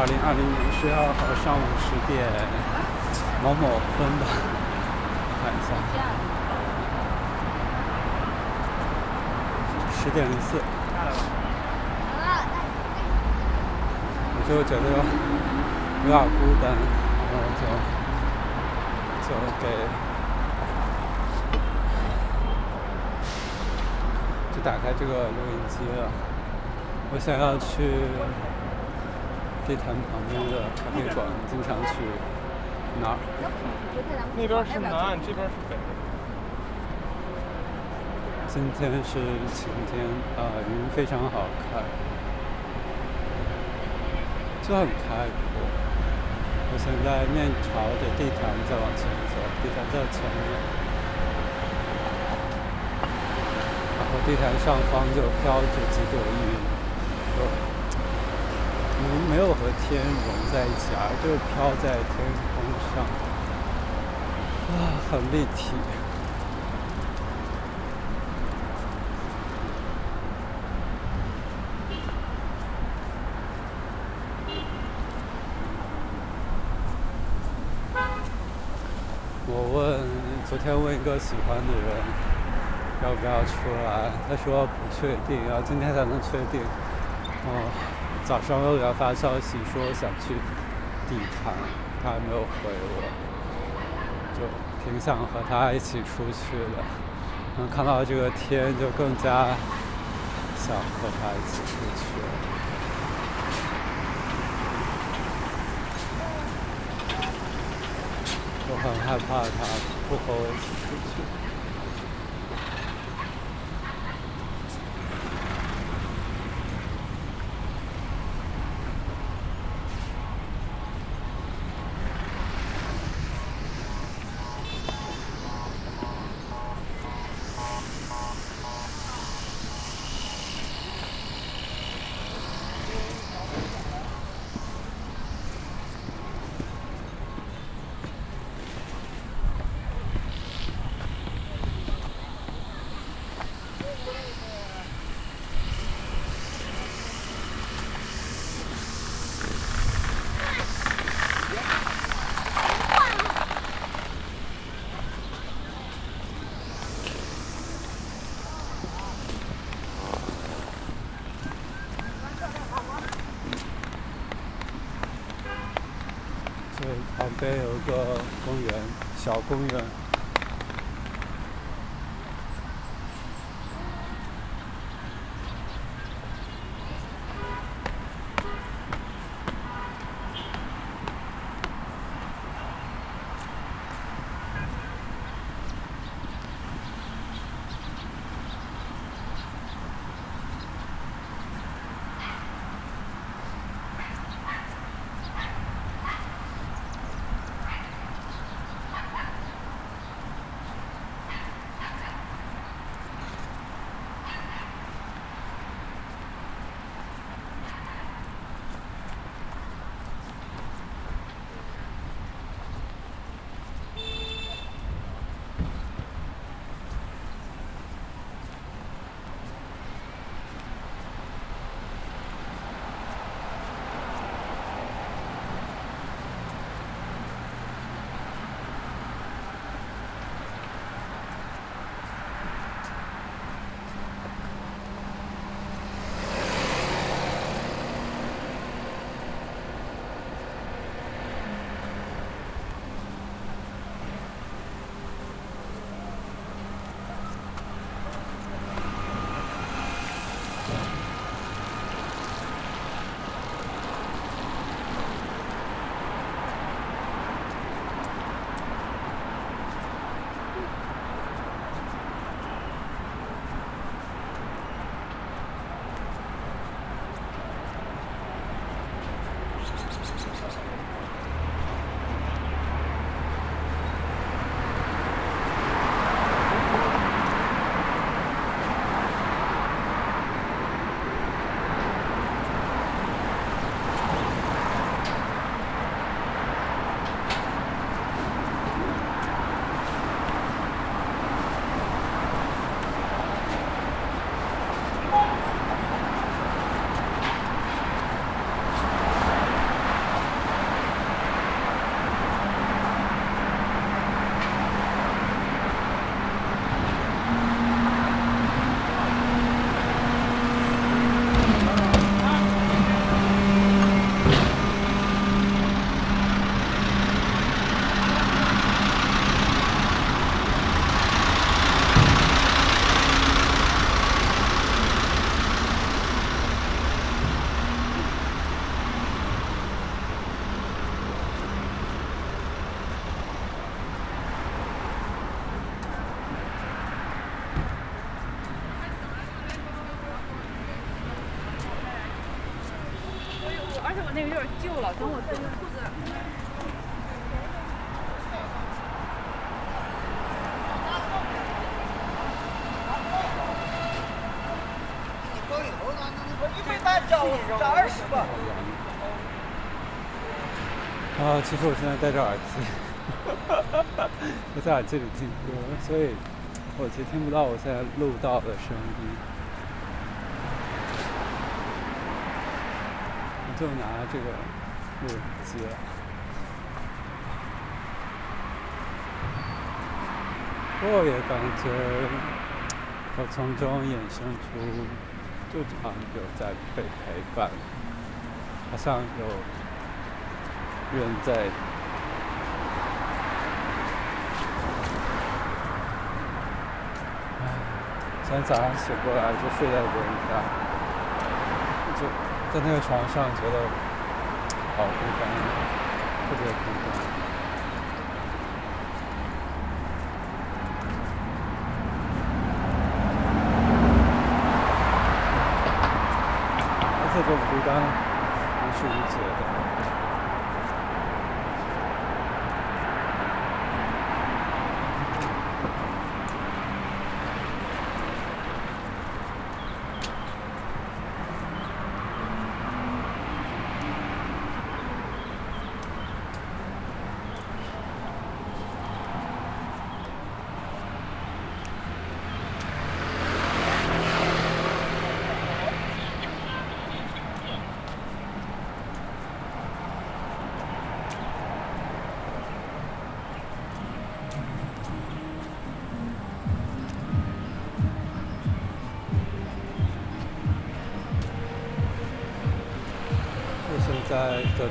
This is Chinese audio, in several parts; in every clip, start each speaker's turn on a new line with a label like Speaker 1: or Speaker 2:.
Speaker 1: 二，零二零年十月二号上午十点某某分吧，看一下，十点零四。我就觉得有点孤单，然后就就给就打开这个录音机了。我想要去地坛旁边的咖啡馆，经常去哪儿？
Speaker 2: 那边是南，这边是北。
Speaker 1: 今天是晴天，啊，云非常好看，就很开阔。我现在面朝着地坛在往前走，地坛在前面，然后地坛上方就飘着几朵云。没有和天融在一起，而就飘在天空上，啊，很立体。我问，昨天问一个喜欢的人，要不要出来？他说不确定，要今天才能确定。哦，早上又给他发消息说想去地坛，他还没有回我，就挺想和他一起出去的。能看到这个天，就更加想和他一起出去了。我很害怕他不和我一起出去。这边有一个公园，小公园。
Speaker 3: 点旧了，等我这个裤子。
Speaker 1: 啊，其实我现在戴着耳机，我在耳机里听歌，所以我其实听不到我现在录到的声音。我就拿这个录音机了。我也感觉我从中衍生出，就常有在被陪伴，好像有人在。唉，今天早上醒过来就睡在别人家，就在那个床上觉得好孤单，特别孤单。而且这种孤单无是无解的。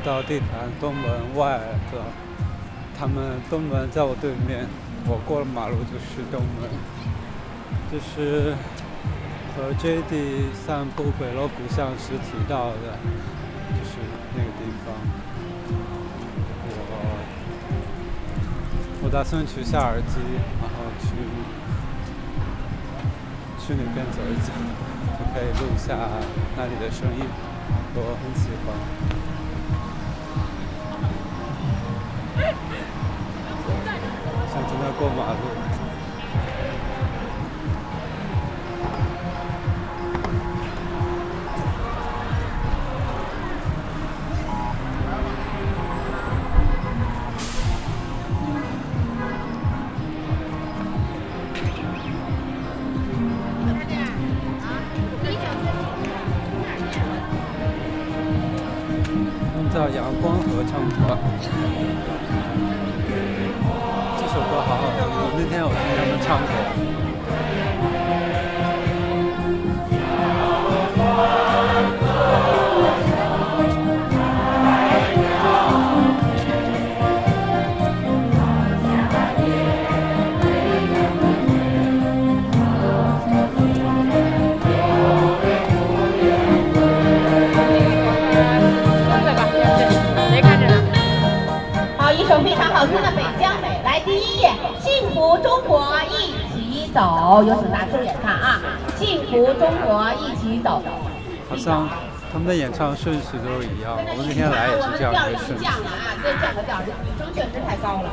Speaker 1: 到地坛东门外的，他们东门在我对面，我过了马路就是东门，就是和 JD 散步北锣鼓巷时提到的，就是那个地方。我我打算取下耳机，然后去去那边走一走，就可以录下那里的声音。我很喜欢。过马路。唱顺序都是一样。我们那天来也是这样的顺序。
Speaker 4: 降了啊，这降个调，女生确实太高了。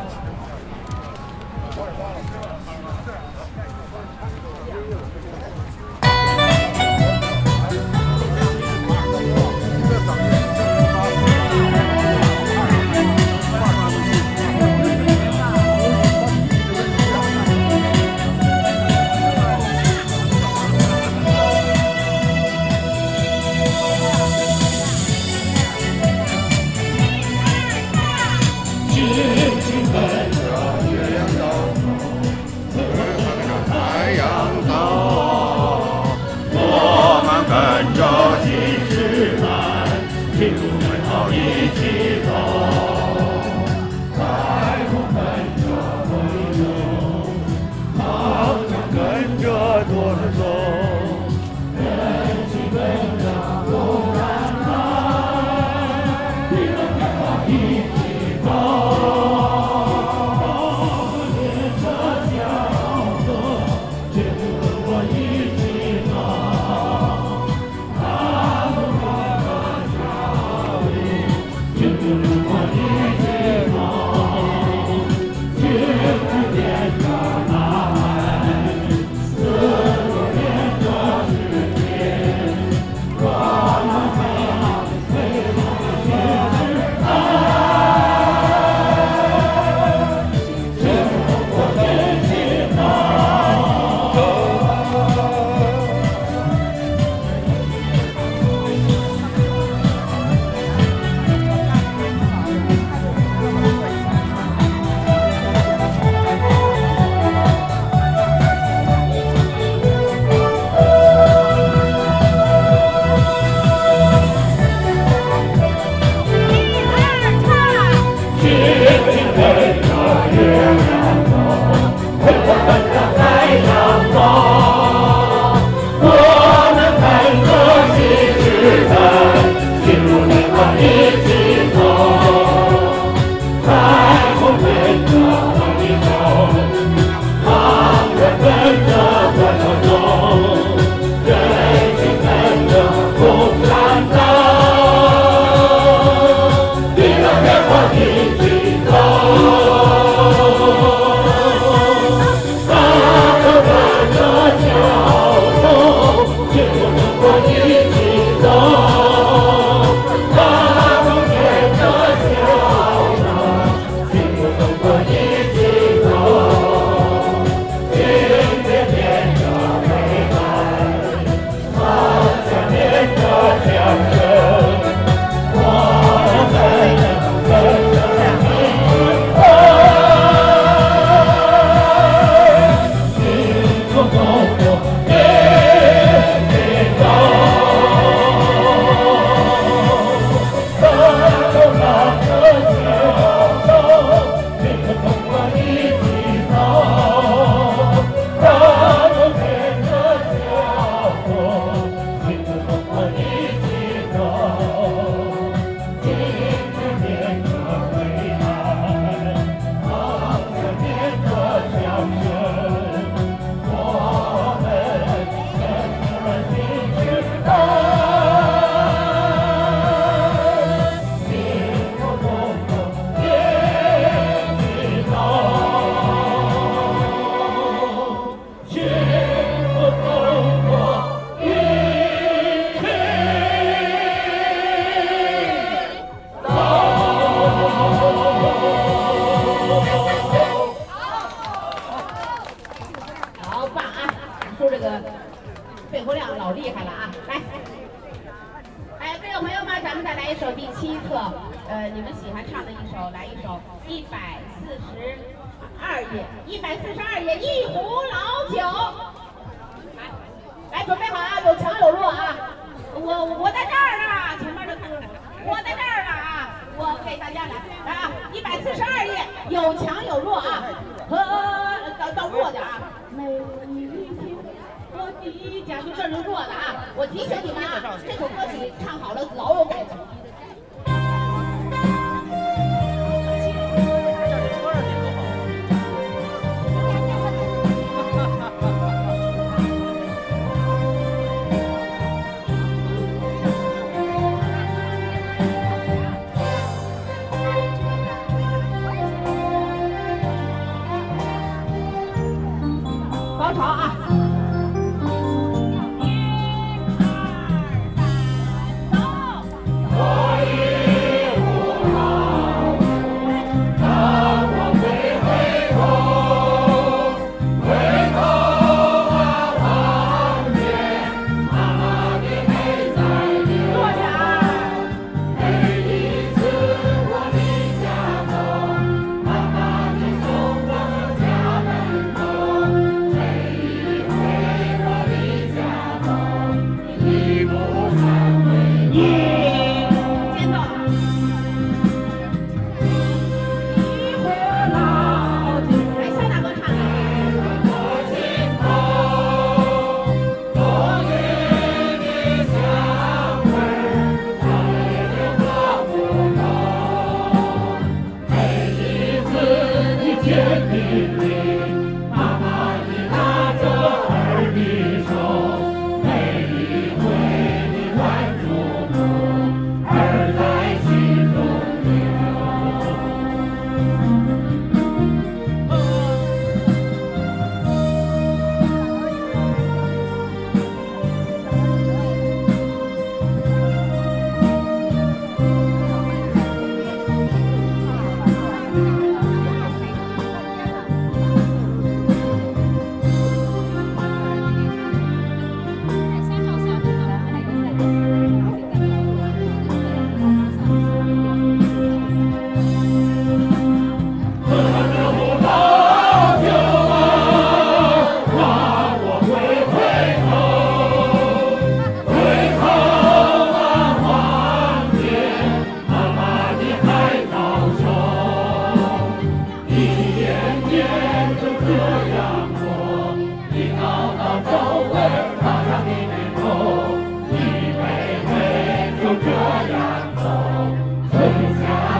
Speaker 4: 哎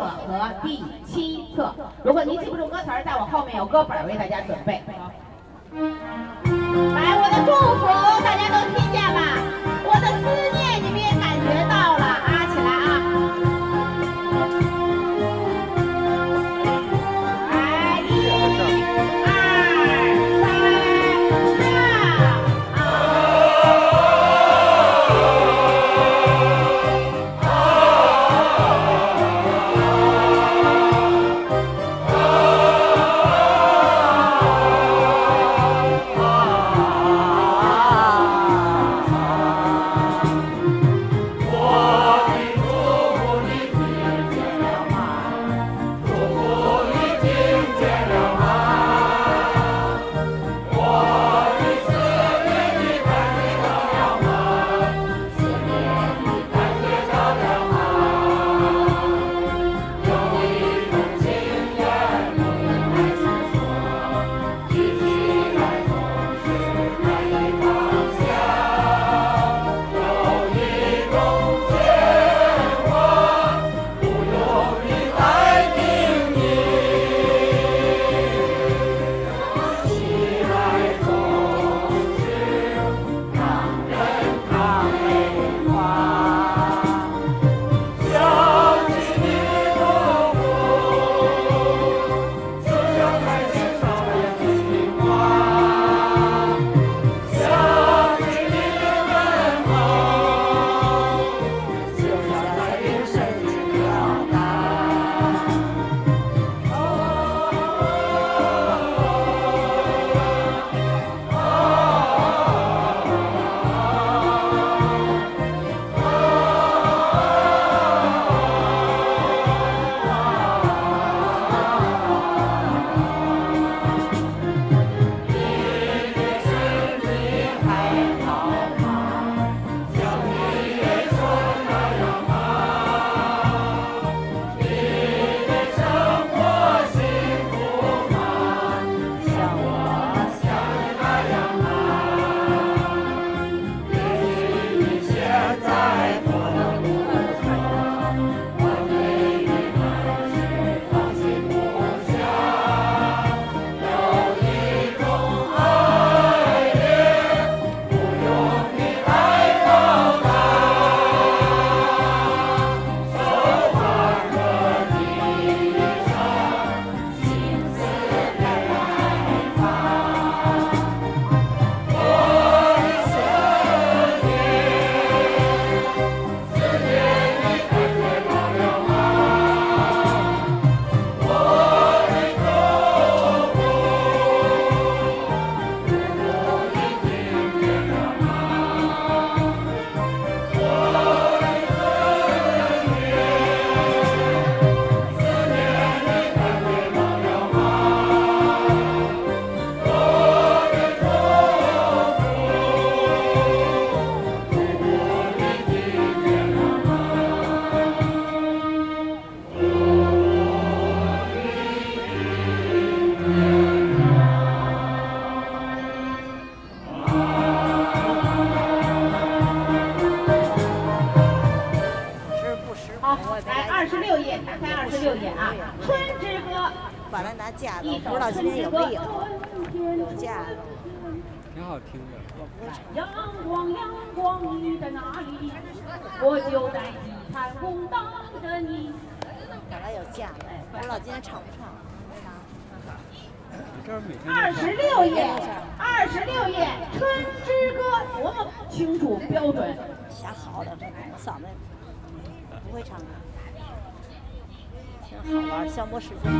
Speaker 4: 和第七册，如果您记不住歌词，在我后面有歌本为大家准备。
Speaker 5: 阳光，阳光，你在哪里？我就在金坛红等着你。
Speaker 4: 看来有架，我老今天唱不唱？
Speaker 5: 二十六页，二十六页，春之歌，我们清楚标准。
Speaker 4: 瞎嚎的，嗓子不会唱，挺好玩，消磨时间。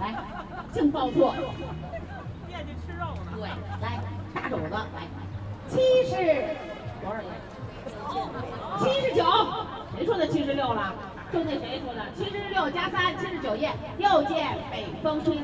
Speaker 5: 来，净爆错！
Speaker 4: 惦记吃肉呢。对，来，大肘子来，七十，多少斤？七十九。谁说的七十六了？就那谁说的？七十六加三，七十九页。又见北风吹。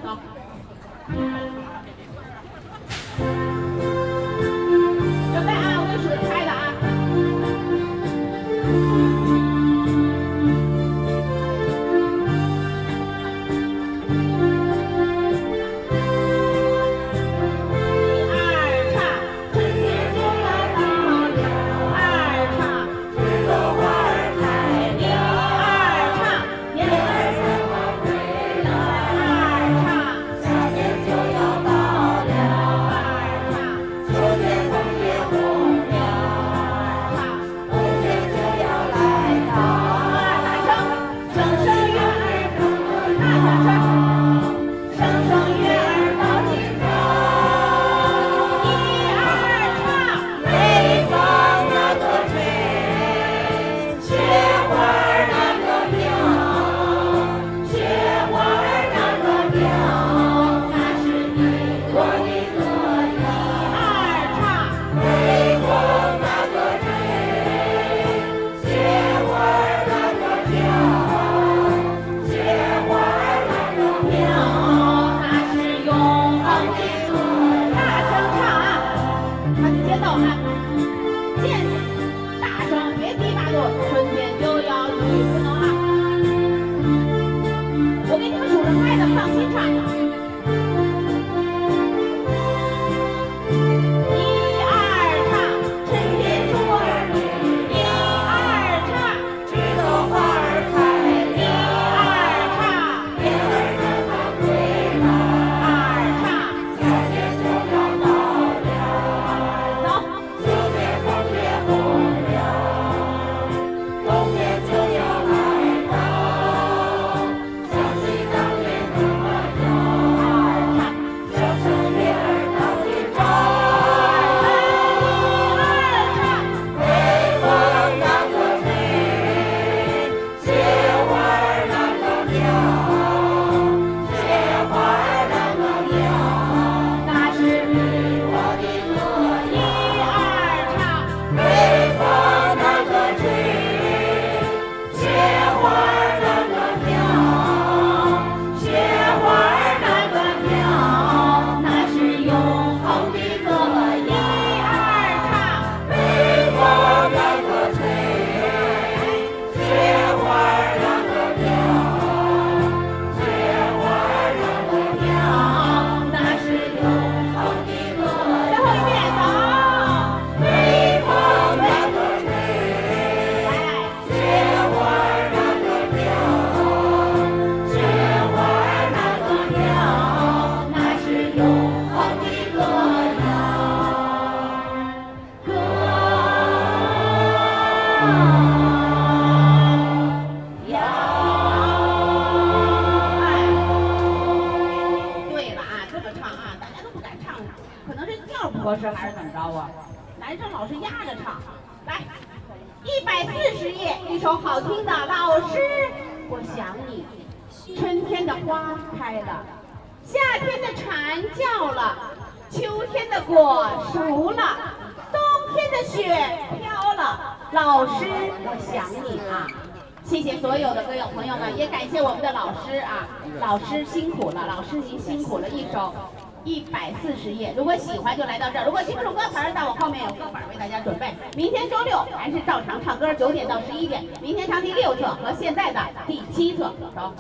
Speaker 4: 明天上第六册和现在的第七册。走。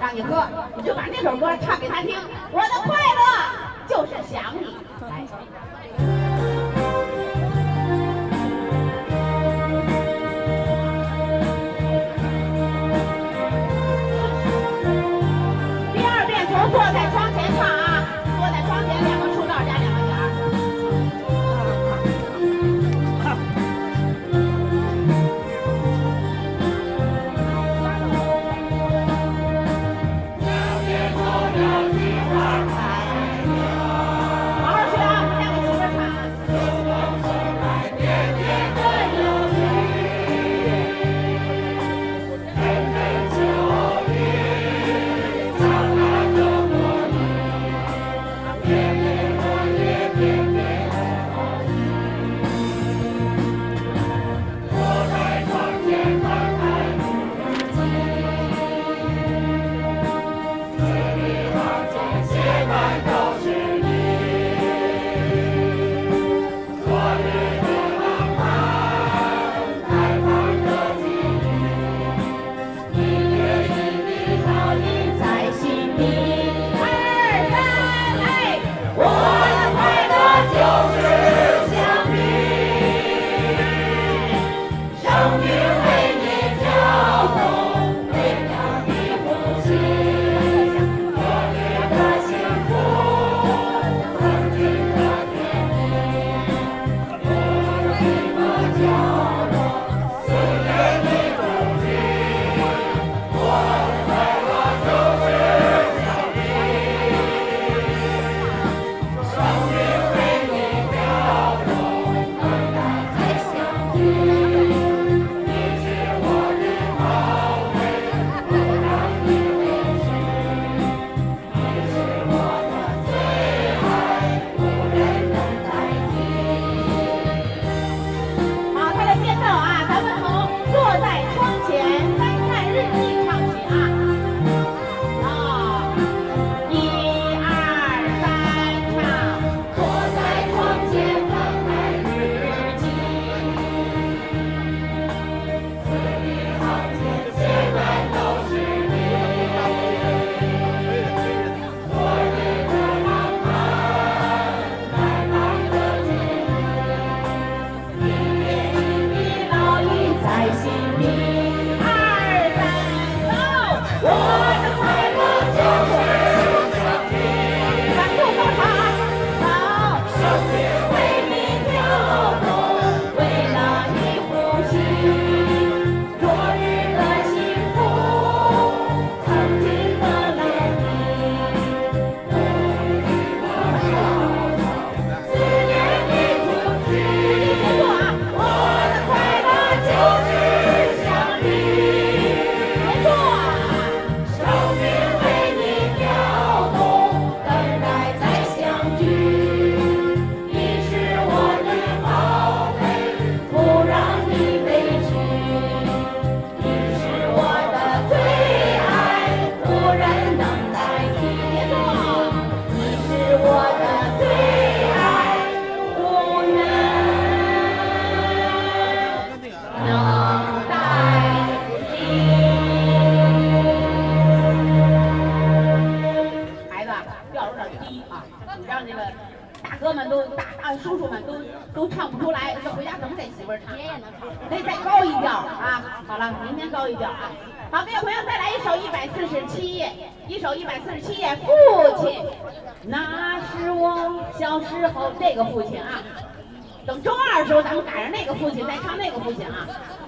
Speaker 4: 让你喝，你就把那首歌唱给他听，我的快乐就是想你。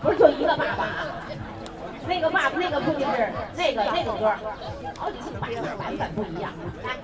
Speaker 4: 不是就一个爸爸啊那个爸爸那个不就是那个那个歌好几个版本版本不一样。来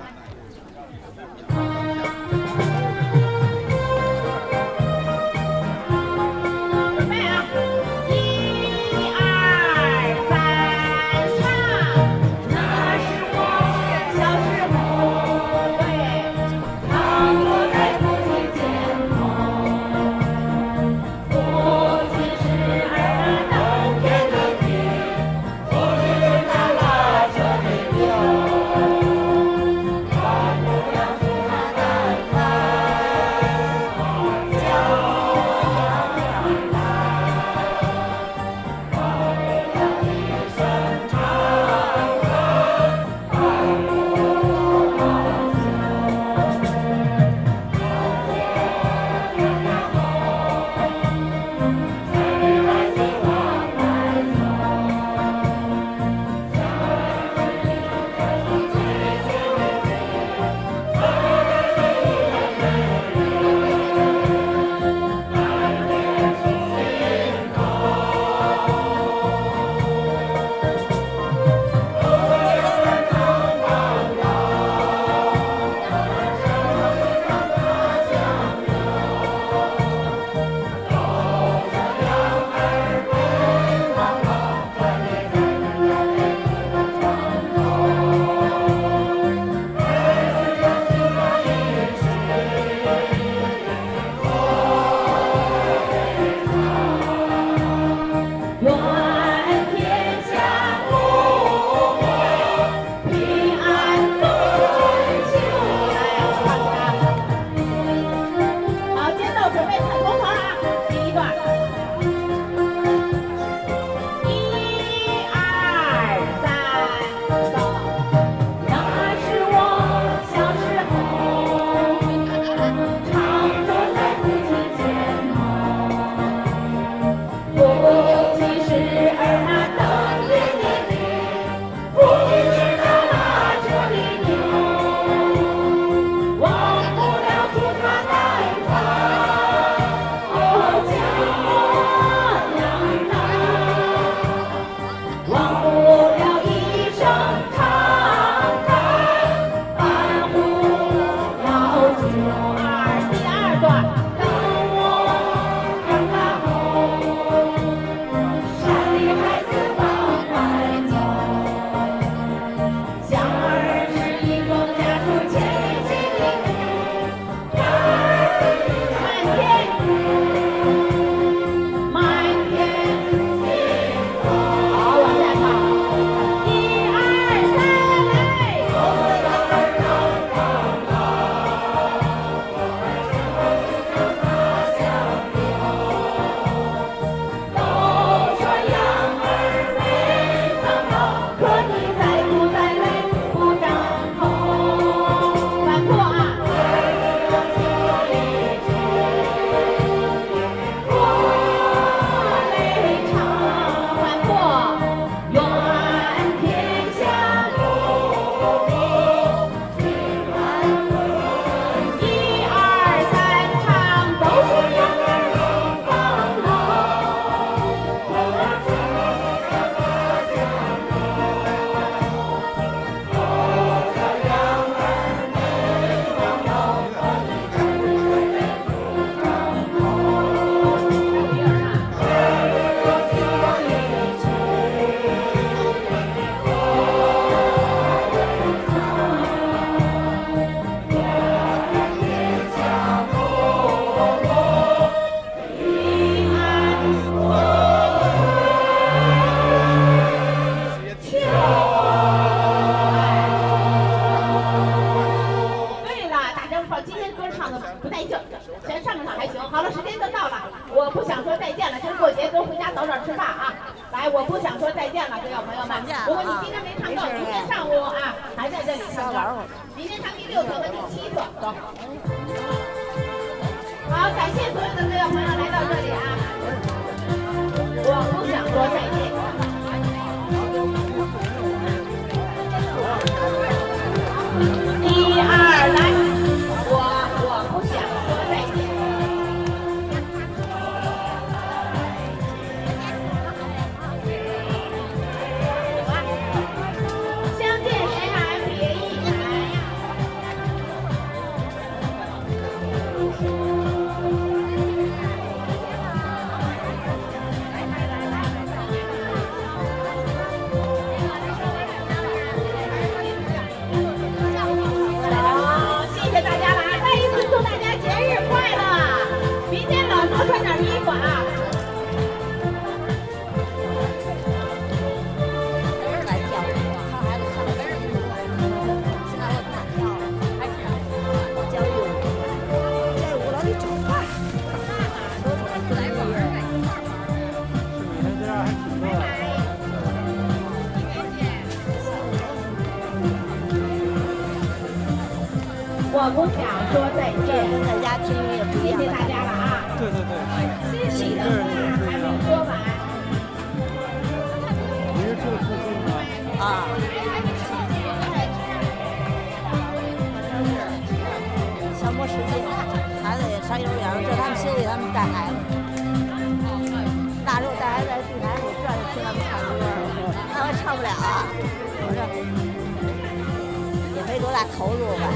Speaker 4: 大
Speaker 5: 投入吧。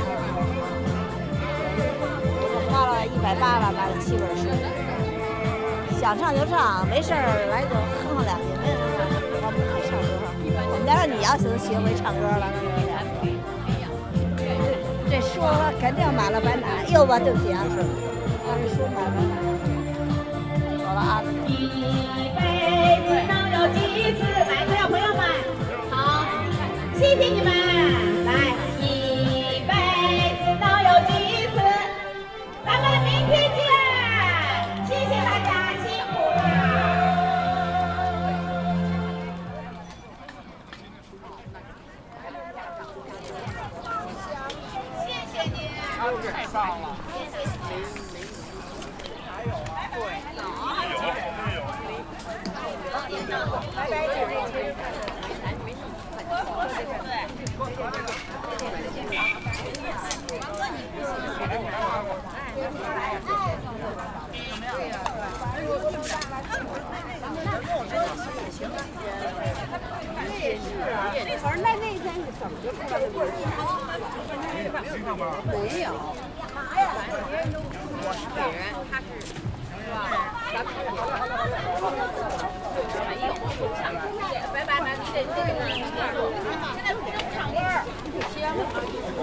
Speaker 5: 我就花了一百八吧，买了七本书。想唱就唱，没事儿来就哼哼两句，没事儿我们可以唱歌。我们家你要是学会唱歌了，这说了肯定满了白奶。哟吧，对不起啊，我这说满了白奶。走了啊。
Speaker 4: 一辈子能有几次？来，各位朋友们，好，谢谢你们。没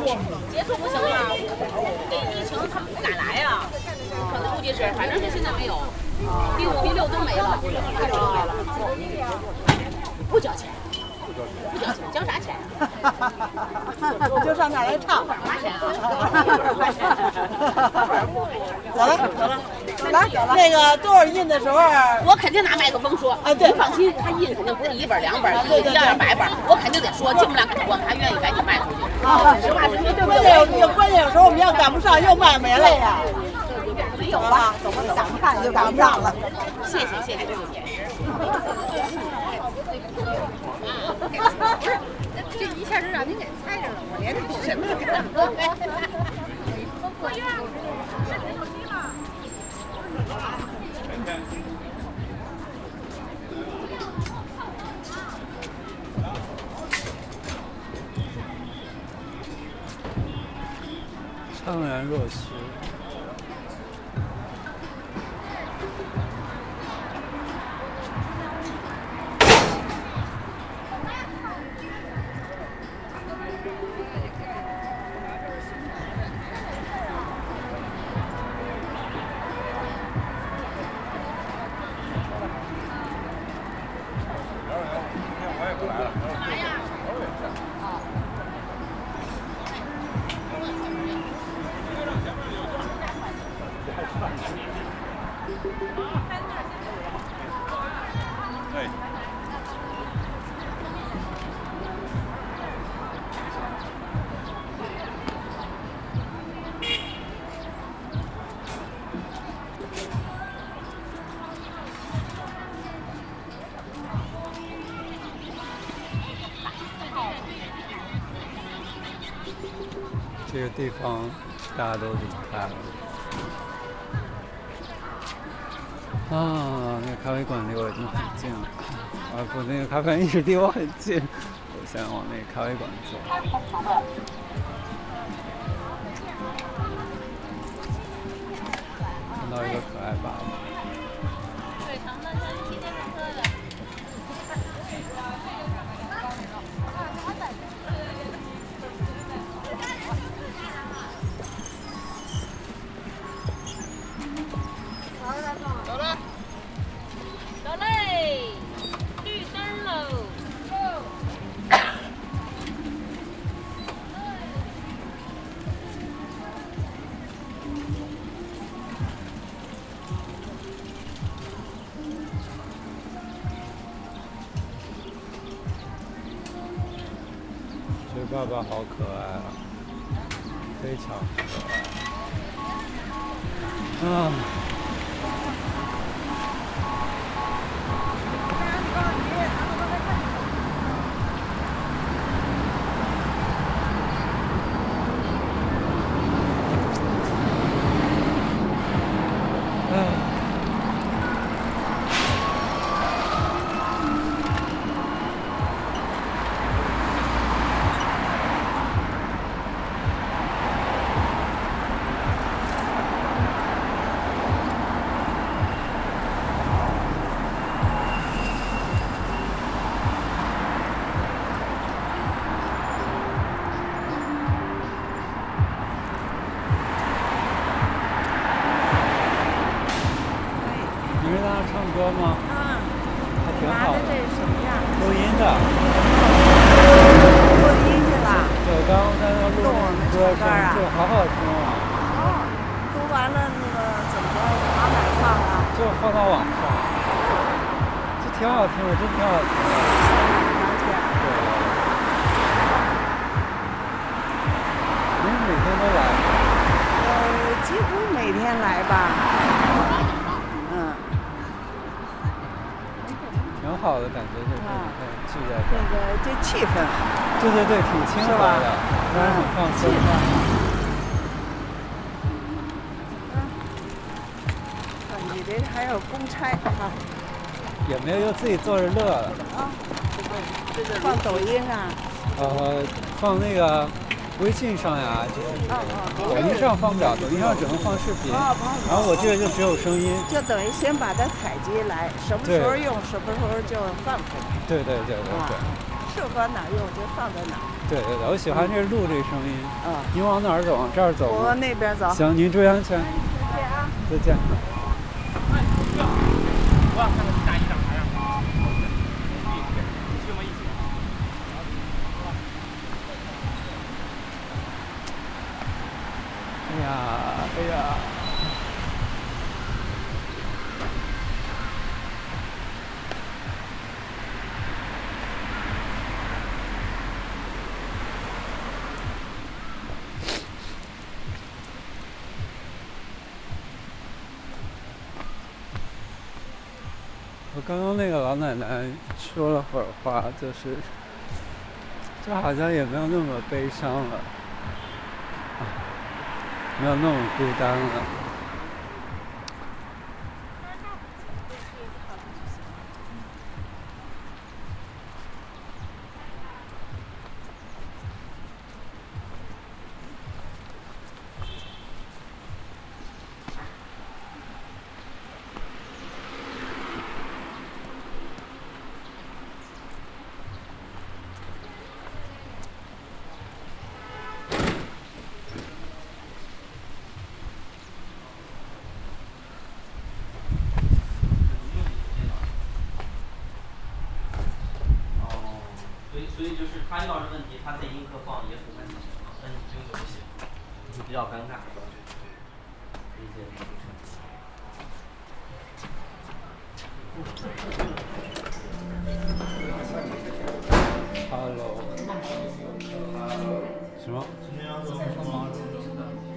Speaker 4: 有
Speaker 3: 结束不行吗？这疫情他们不敢来呀，可能估计是，反正是现在没有，第五、第六都没了，
Speaker 5: 就上那儿来唱。走了走了，来那个多少印的时候，
Speaker 3: 我肯定拿麦克风说，
Speaker 5: 啊对
Speaker 3: 你放心，他印肯定不是一本两本，一一样样百本，我肯定得说，尽不了给我们还愿意赶紧卖出去。啊实话实说，对不
Speaker 5: 关
Speaker 3: 对？
Speaker 5: 键有关键有时候我们要赶不上又卖没了呀。
Speaker 3: 没有
Speaker 5: 走了，走吧走吧，赶不上就赶不上了。
Speaker 3: 谢谢谢谢谢谢。这一下就让您给猜着了，我连这什么都看不会呀，是你手机吗？
Speaker 1: 怅然若失。地方大家都离开了。啊，那个咖啡馆离我已经很近了。啊不，那个咖啡馆一直离我很近，我现在往那个咖啡馆走。看到一个可爱爸爸。这个好可爱啊，非常对对对，挺亲和
Speaker 6: 是吧
Speaker 1: 的，让人很放
Speaker 6: 气
Speaker 1: 松。
Speaker 6: 你这还有公差啊？
Speaker 1: 也没有就自己坐着乐了。
Speaker 6: 啊，放抖音啊？
Speaker 1: 呃，放那个微信上呀，就是
Speaker 6: 啊啊。
Speaker 1: 抖音上放不了，抖音上只能放视频。然后我这个就只有声音。
Speaker 6: 就等于先把它采集来，什么时候用，什么时候就放出来。
Speaker 1: 对对对对对。
Speaker 6: 适合哪儿用就放在哪儿。
Speaker 1: 对对对，我喜欢这路这声音。
Speaker 6: 嗯。
Speaker 1: 您往哪儿走？往这儿走
Speaker 6: 我？往那边走。
Speaker 1: 行，您注意安全。
Speaker 6: 再见啊。
Speaker 1: 再见。
Speaker 2: 我看看你大衣长啥样。去吗？一起。
Speaker 1: 哎呀，哎呀。我刚刚那个老奶奶说了会儿话，就是，就好像也没有那么悲伤了，没有那么孤单了。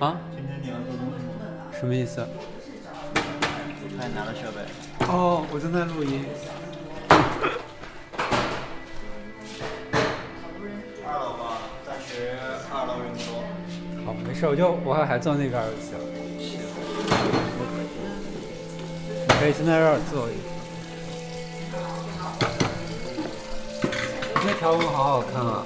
Speaker 1: 啊？
Speaker 7: 今天你要做东西吗？
Speaker 1: 什么意思？
Speaker 7: 看你拿了设备。
Speaker 1: 哦，我正在录音。
Speaker 7: 二楼吧，暂时二楼人多。
Speaker 1: 好没事，我就我还坐那边就行。你可以先在这儿坐一会儿。那条纹好好看啊！